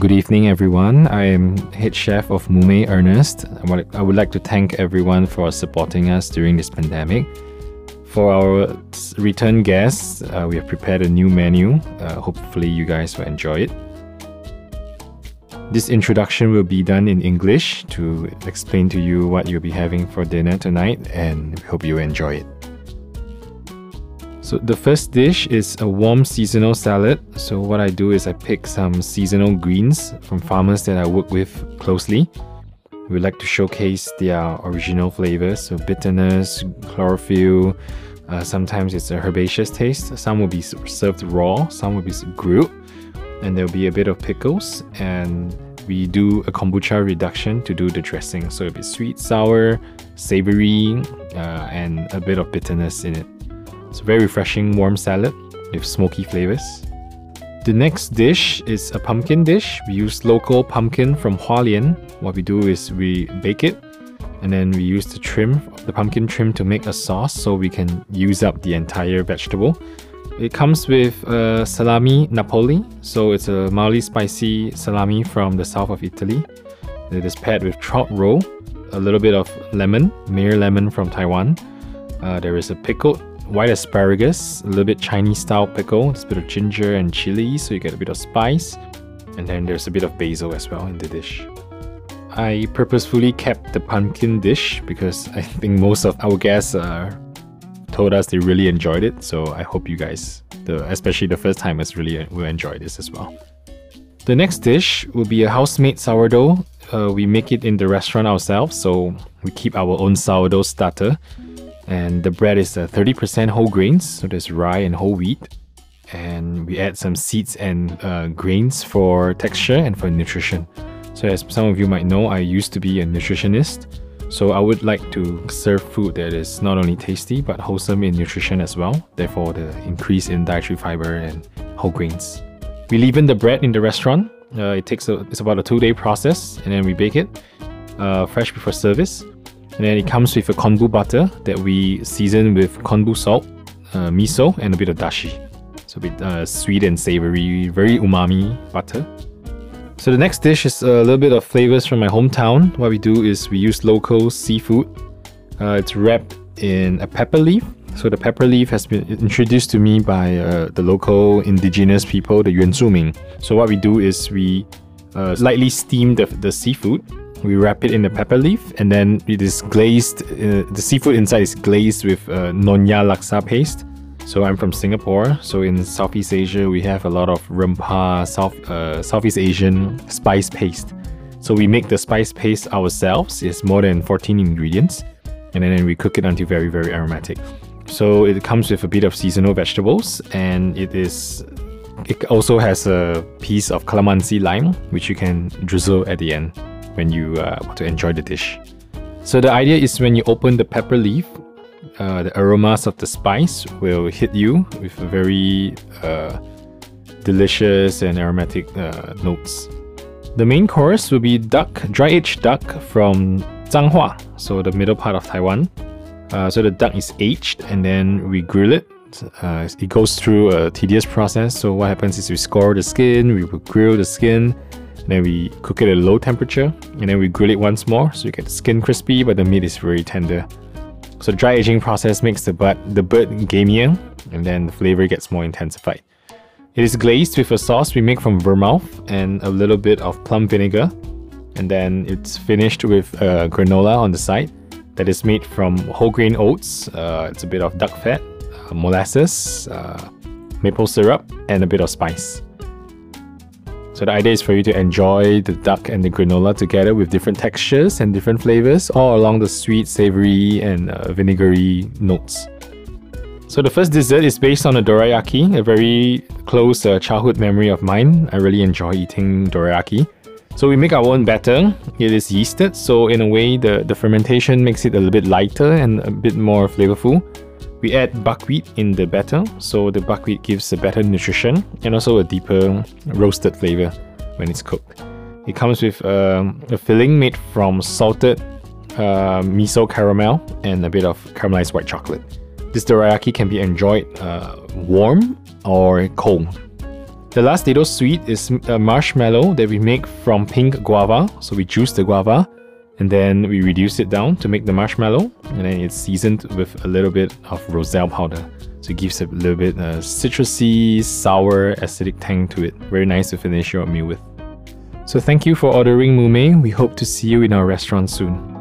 Good evening, everyone. I am head chef of Mume Ernest. I would like to thank everyone for supporting us during this pandemic. For our return guests, uh, we have prepared a new menu. Uh, hopefully, you guys will enjoy it. This introduction will be done in English to explain to you what you'll be having for dinner tonight, and we hope you enjoy it. So, the first dish is a warm seasonal salad. So, what I do is I pick some seasonal greens from farmers that I work with closely. We like to showcase their original flavors, so bitterness, chlorophyll. Uh, sometimes it's a herbaceous taste. Some will be served raw, some will be grilled, and there'll be a bit of pickles. And we do a kombucha reduction to do the dressing, so it'll be sweet, sour, savory, uh, and a bit of bitterness in it. It's a very refreshing warm salad with smoky flavors. The next dish is a pumpkin dish. We use local pumpkin from Hualien. What we do is we bake it and then we use the trim, the pumpkin trim to make a sauce so we can use up the entire vegetable. It comes with salami napoli, so it's a mildly spicy salami from the south of Italy. It is paired with trout roe, a little bit of lemon, Meyer lemon from Taiwan. Uh, there is a pickled white asparagus, a little bit Chinese style pickle, there's a bit of ginger and chili, so you get a bit of spice. And then there's a bit of basil as well in the dish. I purposefully kept the pumpkin dish because I think most of our guests uh, told us they really enjoyed it. So I hope you guys, the, especially the first timers, really will enjoy this as well. The next dish will be a house-made sourdough. Uh, we make it in the restaurant ourselves, so we keep our own sourdough starter and the bread is uh, 30% whole grains, so there's rye and whole wheat. And we add some seeds and uh, grains for texture and for nutrition. So, as some of you might know, I used to be a nutritionist. So, I would like to serve food that is not only tasty but wholesome in nutrition as well. Therefore, the increase in dietary fiber and whole grains. We leaven the bread in the restaurant. Uh, it takes a, it's about a two day process, and then we bake it uh, fresh before service. And then it comes with a konbu butter that we season with konbu salt, uh, miso, and a bit of dashi. So a bit uh, sweet and savory, very umami butter. So the next dish is a little bit of flavors from my hometown. What we do is we use local seafood. Uh, it's wrapped in a pepper leaf. So the pepper leaf has been introduced to me by uh, the local indigenous people, the Yuan Ming. So what we do is we uh, lightly steam the, the seafood we wrap it in a pepper leaf and then it is glazed. Uh, the seafood inside is glazed with uh, Nonya Laksa paste. So I'm from Singapore. So in Southeast Asia, we have a lot of rempah, South uh, Southeast Asian spice paste. So we make the spice paste ourselves. It's more than 14 ingredients, and then we cook it until very very aromatic. So it comes with a bit of seasonal vegetables, and it is. It also has a piece of calamansi lime, which you can drizzle at the end when you uh, want to enjoy the dish. So the idea is when you open the pepper leaf, uh, the aromas of the spice will hit you with very uh, delicious and aromatic uh, notes. The main course will be duck, dry-aged duck from Zhanghua, so the middle part of Taiwan. Uh, so the duck is aged and then we grill it. Uh, it goes through a tedious process. So what happens is we score the skin, we will grill the skin, then we cook it at a low temperature and then we grill it once more so you get the skin crispy but the meat is very tender. So the dry aging process makes the, butt, the bird gamier and then the flavor gets more intensified. It is glazed with a sauce we make from vermouth and a little bit of plum vinegar. And then it's finished with uh, granola on the side that is made from whole grain oats. Uh, it's a bit of duck fat, uh, molasses, uh, maple syrup, and a bit of spice. So the idea is for you to enjoy the duck and the granola together with different textures and different flavors, all along the sweet, savory, and uh, vinegary notes. So the first dessert is based on a dorayaki, a very close uh, childhood memory of mine. I really enjoy eating dorayaki. So we make our own batter. It is yeasted, so in a way the, the fermentation makes it a little bit lighter and a bit more flavorful. We add buckwheat in the batter, so the buckwheat gives a better nutrition and also a deeper roasted flavor when it's cooked. It comes with um, a filling made from salted uh, miso caramel and a bit of caramelized white chocolate. This dorayaki can be enjoyed uh, warm or cold. The last little sweet is a marshmallow that we make from pink guava. So we juice the guava and then we reduce it down to make the marshmallow and then it's seasoned with a little bit of roselle powder. So it gives a little bit uh, citrusy, sour, acidic tang to it. Very nice to finish your meal with. So thank you for ordering Mume. We hope to see you in our restaurant soon.